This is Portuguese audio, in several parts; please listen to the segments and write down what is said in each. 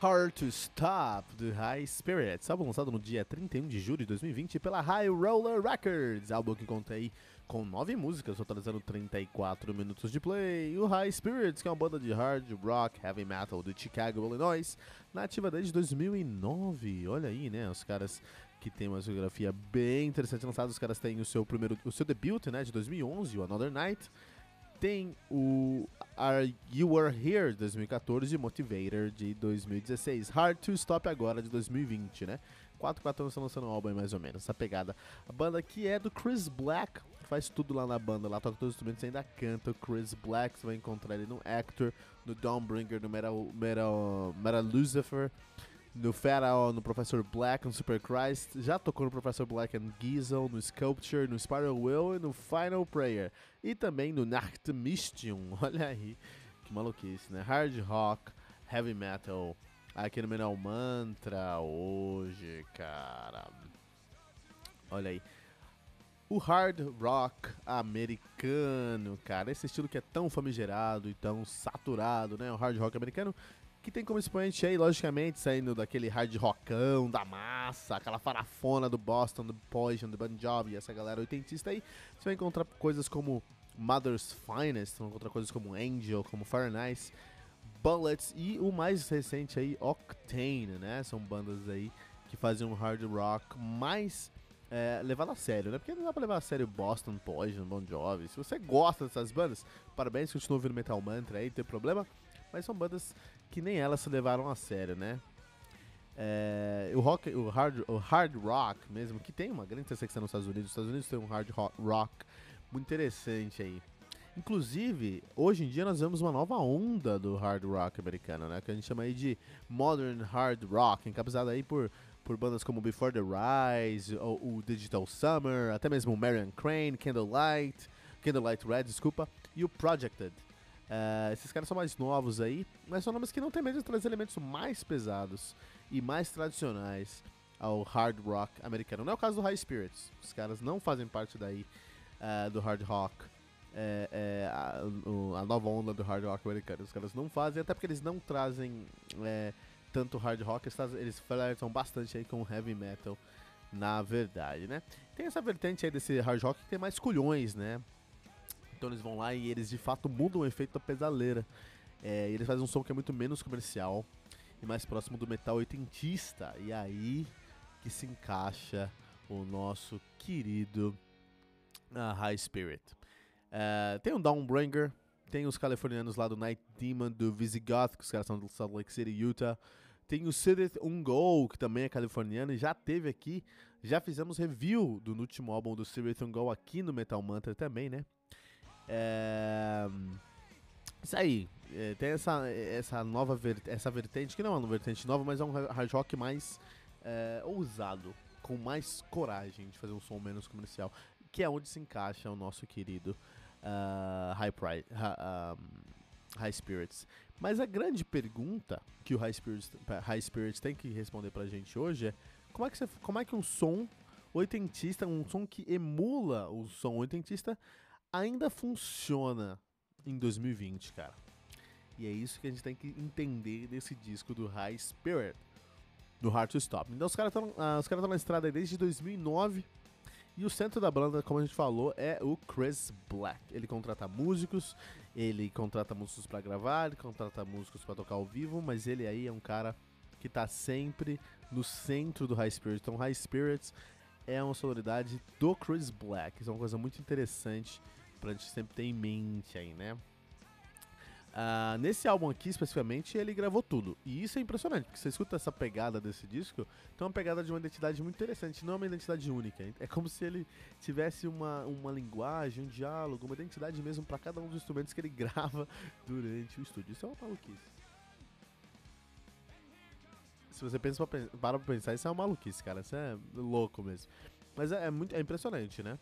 Hard to Stop, do High Spirits, álbum lançado no dia 31 de julho de 2020 pela High Roller Records, álbum que conta aí com nove músicas, totalizando 34 minutos de play. O High Spirits, que é uma banda de hard rock, heavy metal de Chicago, Illinois, nativa desde 2009. Olha aí, né, os caras que tem uma geografia bem interessante lançada, os caras têm o seu primeiro, o seu debut, né, de 2011, o Another Night, tem o Are You Were Here de 2014 e Motivator de 2016. Hard to Stop agora de 2020, né? 4 4 anos estão lançando um álbum mais ou menos, essa pegada. A banda que é do Chris Black, faz tudo lá na banda, lá toca todos os instrumentos ainda canta. O Chris Black, você vai encontrar ele no Actor, no Dawnbringer, no Metal, Metal, Metal Lucifer no Pharaoh, no Professor Black, no Super Christ, já tocou no Professor Black and Giesel, no Sculpture, no Spiral Will e no Final Prayer. E também no Nacht Mystium, olha aí, que maluquice, né? Hard Rock, Heavy Metal, aqui no Menal Mantra hoje, cara. Olha aí. O hard rock americano, cara, esse estilo que é tão famigerado e tão saturado, né? O hard rock americano que tem como expoente aí, logicamente, saindo daquele hard rockão, da massa, aquela farafona do Boston, do Poison, do Bon Jovi, essa galera oitentista aí, você vai encontrar coisas como Mother's Finest, você vai encontrar coisas como Angel, como Nice, Bullets e o mais recente aí, Octane, né? São bandas aí que fazem um hard rock mais é, levado a sério, né? Porque não dá pra levar a sério Boston, Poison, Bon Jovi. Se você gosta dessas bandas, parabéns, continua ouvindo Metal Mantra aí, não tem problema. Mas são bandas que nem elas se levaram a sério, né? É, o, rock, o, hard, o hard rock mesmo, que tem uma grande intersecção nos Estados Unidos. Os Estados Unidos tem um hard rock muito interessante aí. Inclusive, hoje em dia nós vemos uma nova onda do hard rock americano, né? Que a gente chama aí de modern hard rock, encabeçada aí por, por bandas como Before the Rise, o, o Digital Summer, até mesmo Marion Crane, Candlelight, Candlelight Red, desculpa, e o Projected. Uh, esses caras são mais novos aí, mas são nomes que não tem medo de trazer elementos mais pesados e mais tradicionais ao hard rock americano. Não é o caso do High Spirits. Os caras não fazem parte daí uh, do hard rock. É, a, a, nova onda do hard rock americano. Os caras não fazem, até porque eles não trazem tanto hard rock, eles flertam bastante aí com heavy metal, na verdade, né? Tem essa vertente aí desse hard rock que tem mais culhões, né? Então eles vão lá e eles de fato mudam o efeito da pedaleira. É, eles fazem um som que é muito menos comercial e mais próximo do metal oitentista. E aí que se encaixa o nosso querido uh, High Spirit. Uh, tem o Downbringer, tem os californianos lá do Night Demon, do Visigoth, que os caras são do Salt Lake City, Utah. Tem o Sidith Ungol, que também é californiano e já teve aqui. Já fizemos review do último álbum do Sidith Ungol aqui no Metal Mantra também, né? É... Isso aí, é, tem essa, essa nova ver, essa vertente, que não é uma vertente nova, mas é um hard rock mais é, ousado, com mais coragem de fazer um som menos comercial, que é onde se encaixa o nosso querido uh, High, Pride, um, High Spirits. Mas a grande pergunta que o High Spirits, High Spirits tem que responder pra gente hoje é como é que, você, como é que um som oitentista, um som que emula o som oitentista, ainda funciona em 2020, cara. E é isso que a gente tem que entender desse disco do High Spirit, do Hard to Stop. Então os caras estão uh, os caras na estrada desde 2009 e o centro da banda, como a gente falou, é o Chris Black. Ele contrata músicos, ele contrata músicos para gravar, ele contrata músicos para tocar ao vivo, mas ele aí é um cara que tá sempre no centro do High Spirit. Então High Spirits é uma sonoridade do Chris Black. Isso é uma coisa muito interessante pra gente sempre ter em mente aí, né? Uh, nesse álbum aqui, especificamente, ele gravou tudo. E isso é impressionante, porque você escuta essa pegada desse disco, tem uma pegada de uma identidade muito interessante, não é uma identidade única. É como se ele tivesse uma, uma linguagem, um diálogo, uma identidade mesmo para cada um dos instrumentos que ele grava durante o estúdio. Isso é uma maluquice. Se você pensa pra, para pra pensar, isso é uma maluquice, cara. Isso é louco mesmo. Mas é, é muito é impressionante, né?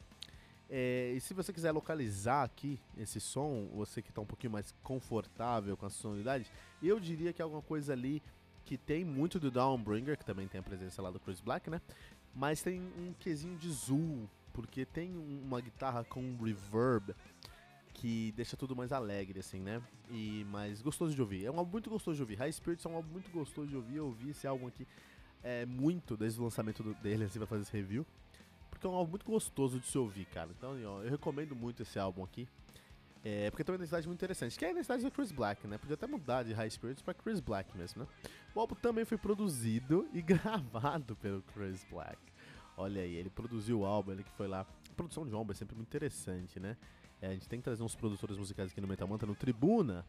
É, e se você quiser localizar aqui esse som, você que está um pouquinho mais confortável com a sonoridade, eu diria que é alguma coisa ali que tem muito do Downbringer, que também tem a presença lá do Chris Black, né? Mas tem um quesinho de zoom, porque tem uma guitarra com reverb que deixa tudo mais alegre, assim, né? E mais gostoso de ouvir. É um álbum muito gostoso de ouvir. High Spirits é um álbum muito gostoso de ouvir. Eu ouvi esse álbum aqui é, muito desde o lançamento dele, assim, pra fazer esse review porque é um álbum muito gostoso de se ouvir, cara. Então, ó, eu recomendo muito esse álbum aqui. É, porque tem uma identidade muito interessante, que é a identidade do Chris Black, né? Podia até mudar de High Spirits para Chris Black mesmo, né? O álbum também foi produzido e gravado pelo Chris Black. Olha aí, ele produziu o álbum, ele que foi lá. A produção de álbum é sempre muito interessante, né? É, a gente tem que trazer uns produtores musicais aqui no Metal Manta no Tribuna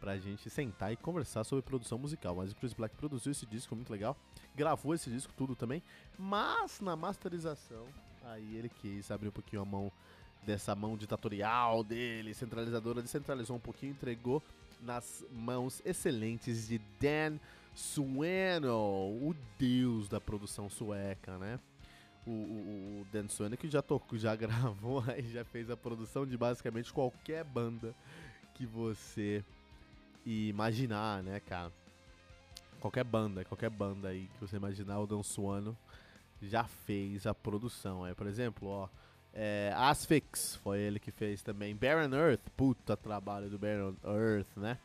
pra gente sentar e conversar sobre produção musical. Mas o Chris Black produziu esse disco muito legal, gravou esse disco tudo também, mas na masterização Aí ele quis abrir um pouquinho a mão dessa mão ditatorial dele, centralizadora, descentralizou um pouquinho, entregou nas mãos excelentes de Dan Sueno, o deus da produção sueca, né? O, o, o Dan que já tocou, já gravou, aí já fez a produção de basicamente qualquer banda que você imaginar, né, cara? Qualquer banda, qualquer banda aí que você imaginar, o Dan Sueno já fez a produção. É, por exemplo, ó, é, Asphyx foi ele que fez também. Baron Earth, puta trabalho do Baron Earth, né?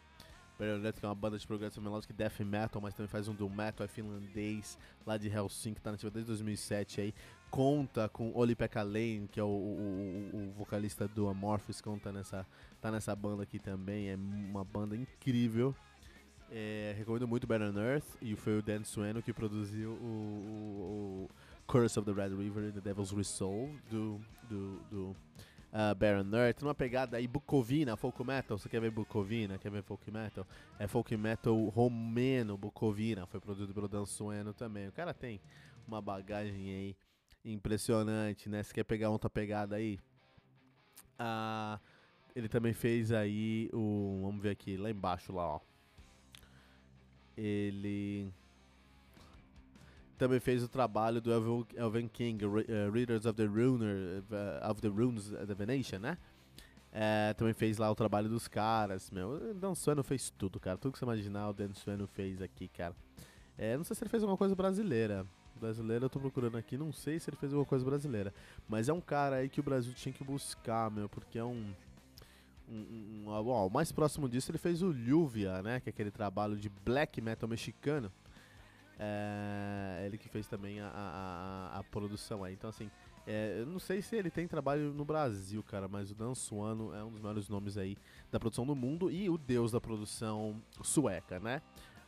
Earth que é uma banda de progressive melodic death metal, mas também faz um doom metal, é finlandês, lá de Helsinki, tá nativa desde 2007 aí. Conta com Oli Pekka Lane, que é o, o, o, vocalista do Amorphis, conta nessa, tá nessa banda aqui também, é uma banda incrível. É, recomendo muito Baron Earth e foi o Dan Sueno que produziu o, Curse of the Red River and the Devil's Resolve do, do, do uh, Baron Earth, numa pegada aí Bucovina, folk metal, você quer ver Bucovina, quer ver folk metal? É folk metal romeno, Bucovina, foi produzido pelo Dan Sueno também. O cara tem uma bagagem aí impressionante, né? Se quer pegar outra pegada aí, uh, ele também fez aí o, vamos ver aqui, lá embaixo lá, ó. Ele também fez o trabalho do Elven King, uh, Readers of the Runer, uh, of the Runes of Divination, né? É, também fez lá o trabalho dos caras, meu. Dan Sueno fez tudo, cara. Tudo que você imaginar, o Dan Sueno fez aqui, cara. É, não sei se ele fez alguma coisa brasileira. Brasileira eu tô procurando aqui, não sei se ele fez alguma coisa brasileira. Mas é um cara aí que o Brasil tinha que buscar, meu, porque é um. um, um, bom, o mais próximo disso ele fez o Lluvia, né? Que é aquele trabalho de black metal mexicano. É, ele que fez também a, a, a, produção aí. Então, assim, é, eu não sei se ele tem trabalho no Brasil, cara, mas o Dan Suano é um dos maiores nomes aí da produção do mundo e o deus da produção sueca, né?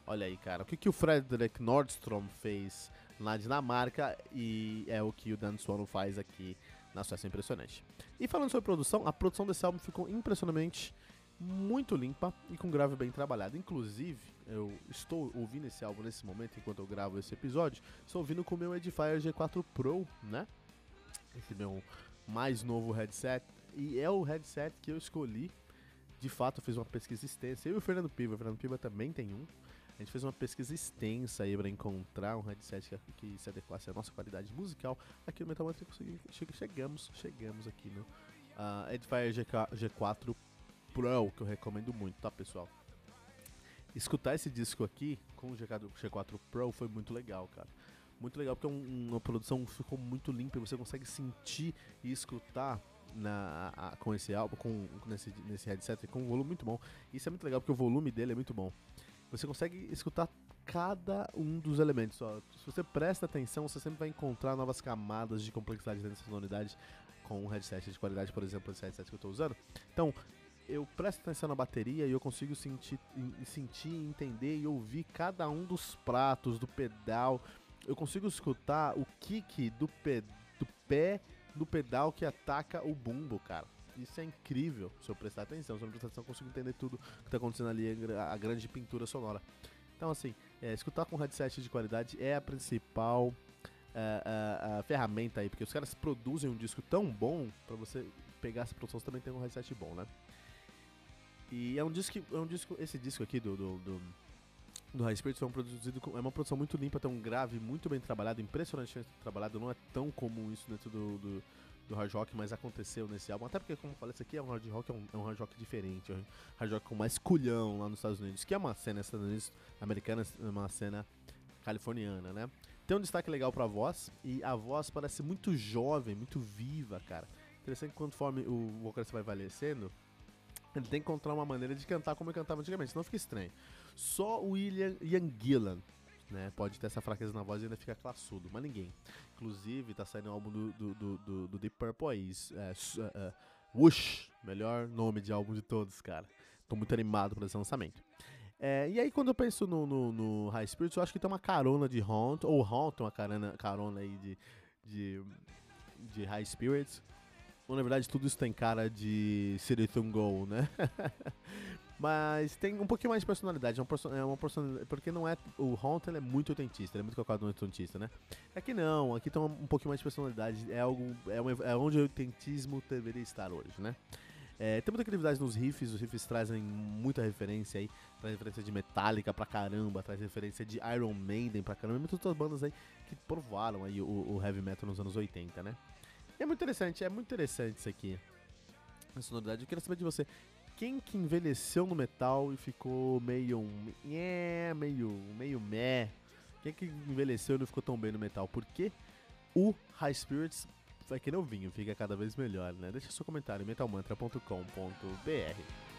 Olha aí, cara, o que, que o Fredrik Nordstrom fez na Dinamarca e é o que o Dan Suano faz aqui na Suécia, é impressionante. E falando sobre produção, a produção desse álbum ficou impressionantemente muito limpa e com grave bem trabalhado. Inclusive, eu estou ouvindo esse álbum nesse momento, enquanto eu gravo esse episódio, estou ouvindo com o meu Edifier G4 Pro, né? Esse meu mais novo headset. E é o headset que eu escolhi. De fato, eu fiz uma pesquisa extensa. Eu e o Fernando Piva, o Fernando Piva também tem um. A gente fez uma pesquisa extensa aí para encontrar um headset que, que, se adequasse à nossa qualidade musical. Aqui no Metal Mantra chegamos, chegamos aqui no uh, Edifier G4 Pro, que eu recomendo muito, tá, pessoal? Escutar esse disco aqui com o G4 Pro foi muito legal, cara. Muito legal porque é um, uma produção ficou muito limpa você consegue sentir e escutar na, a, com esse álbum, com, nesse, nesse headset, com um volume muito bom. Isso é muito legal porque o volume dele é muito bom. Você consegue escutar cada um dos elementos. Ó. Se você presta atenção, você sempre vai encontrar novas camadas de complexidade dentro da sonoridade com um headset de qualidade, por exemplo, esse headset que eu estou usando. Então, eu presto atenção na bateria e eu consigo sentir, sentir, entender e ouvir cada um dos pratos, do pedal. Eu consigo escutar o kick do, do pé do pedal que ataca o bumbo, cara. Isso é incrível se eu prestar atenção. Se eu prestar atenção, eu consigo entender tudo que está acontecendo ali, a grande pintura sonora. Então, assim, é, escutar com headset de qualidade é a principal é, é, ferramenta aí, porque os caras produzem um disco tão bom para você pegar essa produção, você também tem um headset bom, né? E é um disco, é um disco esse disco aqui do, do, do do High Spirits foi produzido é uma produção muito limpa, tem um grave muito bem trabalhado, impressionantemente trabalhado, não é tão comum isso dentro do, do, do, hard rock, mas aconteceu nesse álbum, até porque, como eu falei, isso aqui é um hard rock, é um, é um hard rock diferente, é um hard rock com mais culhão lá nos Estados Unidos, que é uma cena Estados Unidos, americana, uma cena californiana, né? Tem um destaque legal pra voz, e a voz parece muito jovem, muito viva, cara. Interessante que conforme o vocalista vai envelhecendo, ele tem que encontrar uma maneira de cantar como ele cantava antigamente, senão fica estranho. Só o William Ian Gillan né, pode ter essa fraqueza na voz e ainda fica classudo, mas ninguém. Inclusive, tá saindo um álbum do, do, do, do, do Deep Purple aí, é, uh, Whoosh, melhor nome de álbum de todos, cara. Tô muito animado para esse lançamento. É, e aí, quando eu penso no, no, no, High Spirits, eu acho que tem uma carona de Haunt, ou Haunt uma carona, carona aí de, de, de High Spirits. Ou, na verdade, tudo isso tem cara de City Go, né? Mas tem um pouquinho mais de personalidade. É uma, é uma personalidade, porque não é. O Haunted é muito autentista, ele é muito calcado no autentista, né? Aqui não, aqui tem um pouquinho mais de personalidade. É, algo, é, uma, é onde o autentismo deveria estar hoje, né? É, tem muita criatividade nos riffs, os riffs trazem muita referência aí, traz referência de Metallica pra caramba, traz referência de Iron Maiden pra caramba, e muitas outras bandas aí que provaram aí o, o heavy metal nos anos 80, né? É muito interessante, é muito interessante isso aqui. A sonoridade. Eu queria saber de você quem que envelheceu no metal e ficou meio é, meio meio meh? Quem que envelheceu e não ficou tão bem no metal? Porque o High Spirits vai que nem o vinho, fica cada vez melhor, né? Deixa seu comentário metalmantra.com.br.